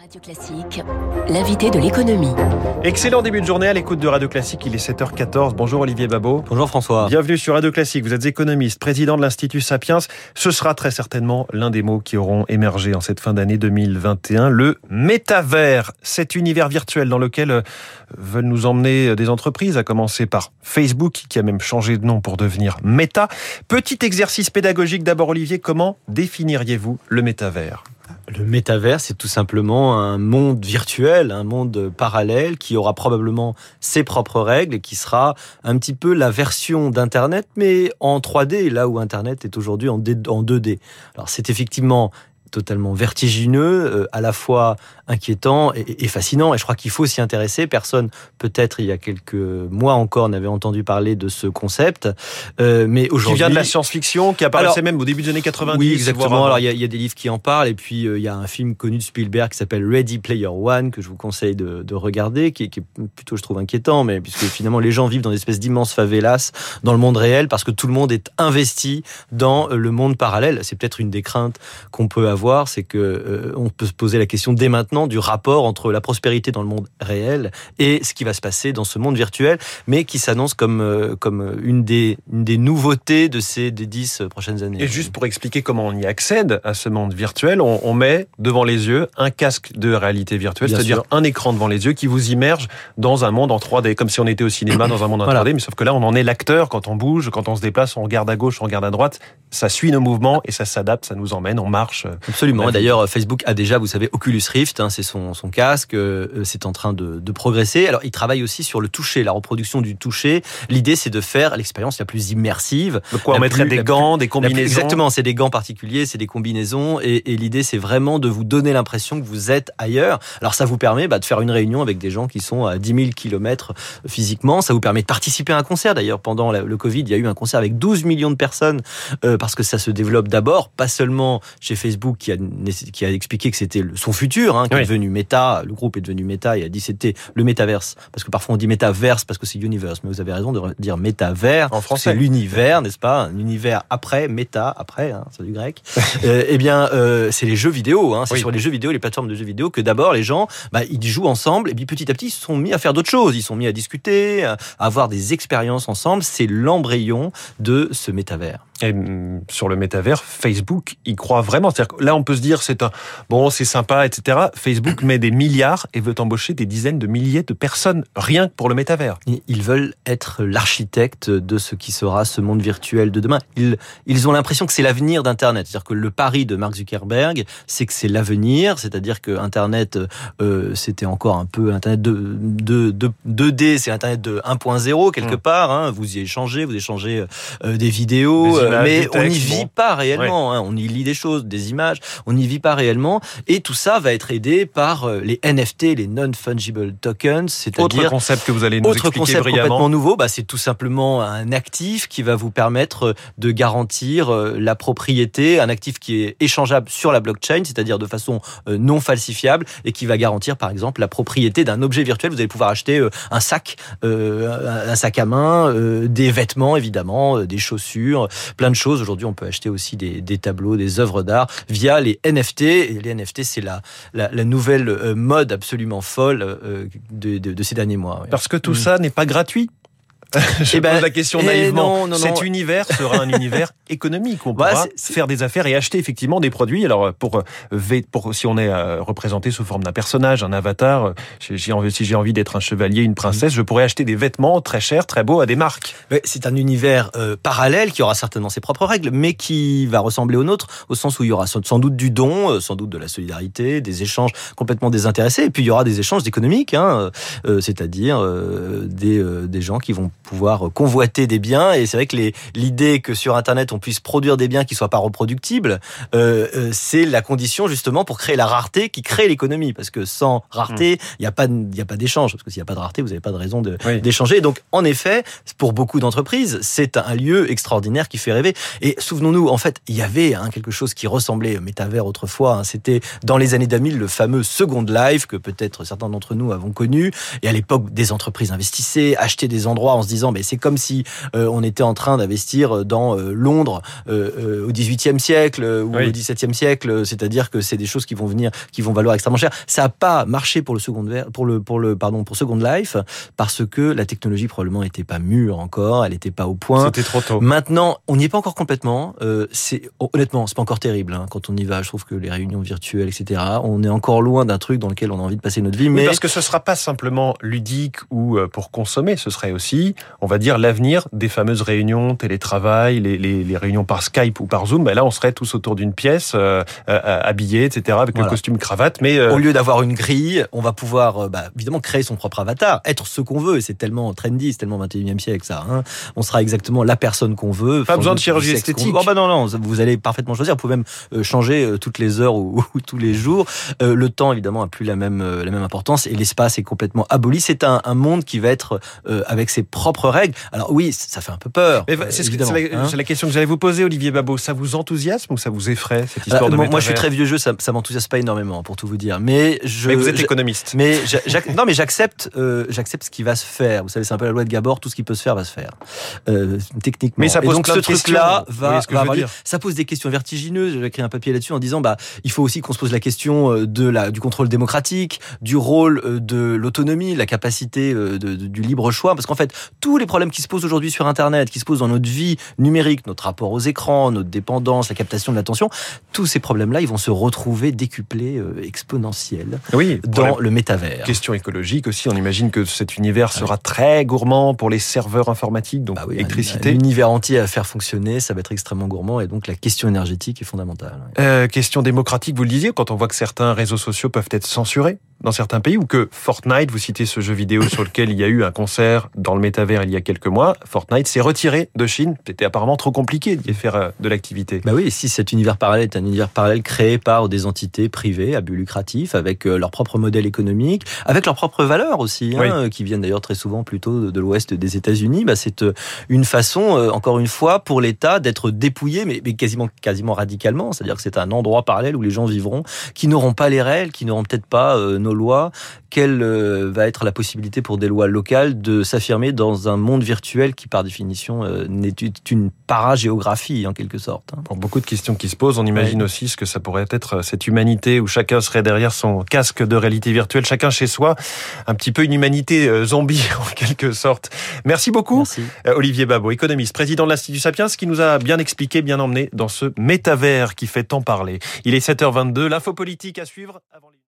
Radio Classique, l'invité de l'économie. Excellent début de journée à l'écoute de Radio Classique, il est 7h14. Bonjour Olivier Babot. Bonjour François. Bienvenue sur Radio Classique, vous êtes économiste, président de l'Institut Sapiens. Ce sera très certainement l'un des mots qui auront émergé en cette fin d'année 2021, le métavers, cet univers virtuel dans lequel euh, veulent nous emmener des entreprises, à commencer par Facebook qui a même changé de nom pour devenir Meta. Petit exercice pédagogique d'abord Olivier, comment définiriez-vous le métavers? Le métavers, c'est tout simplement un monde virtuel, un monde parallèle qui aura probablement ses propres règles et qui sera un petit peu la version d'Internet, mais en 3D, là où Internet est aujourd'hui en 2D. Alors c'est effectivement totalement vertigineux, euh, à la fois inquiétant et, fascinant. Et je crois qu'il faut s'y intéresser. Personne, peut-être il y a quelques mois encore, n'avait entendu parler de ce concept. Euh, mais aujourd'hui, qui vient de la science-fiction, qui apparaissait même au début des années 90. Oui, exactement. Alors il y, y, a, des livres qui en parlent, et puis euh, il y a un film connu de Spielberg qui s'appelle Ready Player One que je vous conseille de, de regarder, qui, qui, est plutôt, je trouve, inquiétant, mais puisque finalement les gens vivent dans une espèce d'immense favelas dans le monde réel parce que tout le monde est investi dans le monde parallèle. C'est peut-être une des craintes qu'on peut avoir c'est que euh, on peut se poser la question dès maintenant du rapport entre la prospérité dans le monde réel et ce qui va se passer dans ce monde virtuel, mais qui s'annonce comme euh, comme une des une des nouveautés de ces des dix prochaines années. Et juste pour expliquer comment on y accède à ce monde virtuel, on, on met devant les yeux un casque de réalité virtuelle, c'est-à-dire un écran devant les yeux qui vous immerge dans un monde en 3D, comme si on était au cinéma dans un monde en 3D, mais sauf que là on en est l'acteur quand on bouge, quand on se déplace, on regarde à gauche, on regarde à droite, ça suit nos mouvements et ça s'adapte, ça nous emmène, on marche. Absolument. D'ailleurs, Facebook a déjà, vous savez, Oculus Rift, hein, c'est son, son, casque, euh, c'est en train de, de, progresser. Alors, il travaille aussi sur le toucher, la reproduction du toucher. L'idée, c'est de faire l'expérience la plus immersive. De quoi on mettrait des gants, des combinaisons Exactement, c'est des gants particuliers, c'est des combinaisons, et, et l'idée, c'est vraiment de vous donner l'impression que vous êtes ailleurs. Alors, ça vous permet bah, de faire une réunion avec des gens qui sont à 10 000 kilomètres physiquement. Ça vous permet de participer à un concert. D'ailleurs, pendant le Covid, il y a eu un concert avec 12 millions de personnes, euh, parce que ça se développe d'abord, pas seulement chez Facebook qui a, qui a expliqué que c'était son futur, hein, qui est devenu Meta, le groupe est devenu Meta, et a dit c'était le métaverse. Parce que parfois on dit métaverse parce que c'est universe, mais vous avez raison de dire métavers. En français. C'est l'univers, n'est-ce pas? Un univers après, méta, après, hein, c'est du grec. euh, eh bien, euh, c'est les jeux vidéo, hein, c'est sur les jeux vidéo, les plateformes de jeux vidéo, que d'abord les gens, bah, ils jouent ensemble, et puis petit à petit, ils se sont mis à faire d'autres choses. Ils sont mis à discuter, à avoir des expériences ensemble. C'est l'embryon de ce métavers. Et mm, sur le métavers, Facebook y croit vraiment. C'est-à-dire que là, on peut se dire, c'est un bon, c'est sympa, etc. Facebook met des milliards et veut embaucher des dizaines de milliers de personnes rien que pour le métavers. Ils veulent être l'architecte de ce qui sera ce monde virtuel de demain. Ils, ils ont l'impression que c'est l'avenir d'Internet. C'est-à-dire que le pari de Mark Zuckerberg, c'est que c'est l'avenir. C'est-à-dire que Internet, euh, c'était encore un peu Internet de, de, de 2D, c'est Internet de 1.0 quelque mmh. part. Hein. Vous y échangez, vous échangez euh, des vidéos mais on n'y vit pas réellement. Hein. On y lit des choses, des images, on n'y vit pas réellement. Et tout ça va être aidé par euh, les NFT, les non-fungible tokens, c'est-à-dire autre concept que vous allez nous autre expliquer concept brillamment. complètement nouveau. Bah, c'est tout simplement un actif qui va vous permettre euh, de garantir euh, la propriété, un actif qui est échangeable sur la blockchain, c'est-à-dire de façon non falsifiable et qui va garantir, par exemple, la propriété d'un objet virtuel. Vous allez pouvoir acheter un sac, un sac à main, des vêtements évidemment, des chaussures, plein de choses. Aujourd'hui, on peut acheter aussi des, des tableaux, des œuvres d'art via les NFT. Et les NFT, c'est la, la, la, nouvelle euh, mode absolument folle euh, de, de, de ces derniers mois. Parce que tout mmh. ça n'est pas gratuit. Je eh ben, pose la question naïvement. Non, non, Cet univers sera un univers économique. On pourra faire des affaires et acheter effectivement des produits. Alors pour, euh, pour si on est euh, représenté sous forme d'un personnage, un avatar, euh, j'ai envie, si j'ai envie d'être un chevalier, une princesse, je pourrais acheter des vêtements très chers, très beaux à des marques. C'est un univers euh, parallèle qui aura certainement ses propres règles, mais qui va ressembler au nôtre, au sens où il y aura sans doute du don, sans doute de la solidarité, des échanges complètement désintéressés, et puis il y aura des échanges économiques, hein, euh, c'est-à-dire euh, des, des gens qui vont pouvoir convoiter des biens. Et c'est vrai que l'idée que sur Internet on puisse produire des biens qui soient pas reproductibles, euh, euh, c'est la condition justement pour créer la rareté qui crée l'économie. Parce que sans rareté, mmh. il n'y a pas, il y a pas d'échange. Parce que s'il n'y a pas de rareté, vous n'avez pas de raison d'échanger. Oui. Donc en effet, pour beaucoup d'entreprises, c'est un lieu extraordinaire qui fait rêver. Et souvenons-nous, en fait, il y avait hein, quelque chose qui ressemblait au métavers autrefois. Hein, C'était dans les années 2000 le fameux Second Life que peut-être certains d'entre nous avons connu. Et à l'époque, des entreprises investissaient, achetaient des endroits en se disant, mais c'est comme si on était en train d'investir dans Londres au XVIIIe siècle ou au XVIIe siècle, c'est-à-dire que c'est des choses qui vont venir, qui vont valoir extrêmement cher. Ça n'a pas marché pour le second pour le pour le pardon pour Second Life parce que la technologie probablement n'était pas mûre encore, elle n'était pas au point. C'était trop tôt. Maintenant, on n'y est pas encore complètement. Euh, c'est honnêtement, c'est pas encore terrible hein, quand on y va. Je trouve que les réunions virtuelles, etc. On est encore loin d'un truc dans lequel on a envie de passer notre vie. Mais parce que ce sera pas simplement ludique ou euh, pour consommer, ce serait aussi, on va dire, l'avenir des fameuses réunions télétravail, les, les, les réunions par Skype ou par Zoom. Ben là, on serait tous autour d'une pièce, euh, euh habillés, etc., avec le costume cravate. Mais au lieu d'avoir une grille, on va pouvoir bah, évidemment créer son propre avatar, être ce qu'on veut. Et c'est tellement trendy, c'est tellement 21e siècle ça. Hein. On sera exactement la personne qu'on veut. Pas besoin de chirurgie esthétique. Oh bah non, non, vous allez parfaitement choisir. Vous pouvez même euh, changer euh, toutes les heures ou, tous les jours. Euh, le temps, évidemment, a plus la même, la même importance et l'espace est complètement aboli. C'est un, un, monde qui va être avec ses propres règles. Alors oui, ça fait un peu peur. C'est la, hein. la, question que j'allais vous poser, Olivier Babot. Ça vous enthousiasme ou ça vous effraie, cette histoire de moi, moi, je suis très vieux jeu, ça, ça m'enthousiasme pas énormément, pour tout vous dire. Mais, je, mais vous êtes économiste. Mais non, mais j'accepte j'accepte ce qui va se faire. Vous savez, c'est un peu la loi de Gabor, tout ce qui peut se faire va se faire. techniquement. Mais ça pose donc ce truc-là va, ça pose des questions vertigineuses. J'ai écrit un papier là-dessus en disant bah il faut aussi qu'on se pose la question euh, de la du contrôle démocratique, du rôle euh, de l'autonomie, la capacité euh, de, du libre choix, parce qu'en fait tous les problèmes qui se posent aujourd'hui sur Internet, qui se posent dans notre vie numérique, notre rapport aux écrans, notre dépendance, la captation de l'attention, tous ces problèmes-là, ils vont se retrouver décuplés, exponentiels, oui, dans le métavers. Question écologique aussi. On imagine que cet univers sera très gourmand pour les serveurs informatiques, donc bah électricité. L'univers entier à faire fonctionner, ça va être extrêmement gourmand et donc la question énergétique est fondamentale. Euh, question démocratique, vous le disiez, quand on voit que certains réseaux sociaux peuvent être censurés dans certains pays ou que Fortnite, vous citez ce jeu vidéo sur lequel il y a eu un concert dans le métavers il y a quelques mois, Fortnite s'est retiré de Chine. C'était apparemment trop compliqué d'y faire euh, de l'activité. Bah oui, si cet univers parallèle est un univers parallèle créé par des entités privées à but lucratif, avec euh, leur propre modèle économique, avec leurs propres valeurs aussi, hein, qui viennent d'ailleurs très souvent plutôt de l'ouest des États-Unis, bah c'est euh, une façon, encore une fois, pour l'État d'être dépouillé, mais, mais quasiment, quasiment radicalement. C'est-à-dire que c'est un endroit parallèle où les gens vivront, qui n'auront pas les règles, qui n'auront peut-être pas nos lois, quelle va être la possibilité pour des lois locales de s'affirmer dans un monde virtuel qui, par définition, euh, n'est une paragéographie, en quelque sorte. Pour hein. beaucoup de questions qui se posent, on imagine aussi ce que ça pourrait être euh, cette humanité où chacun serait derrière son casque de réalité virtuelle, chacun chez soi, un petit peu une humanité zombie, en quelque sorte. Merci beaucoup, Olivier Babot, économiste, président de l'Institut Sapiens, qui nous a bien expliqué, bien emmené dans ce métavers qui fait tant parler. Il est 7h22, l'info politique à suivre avant les...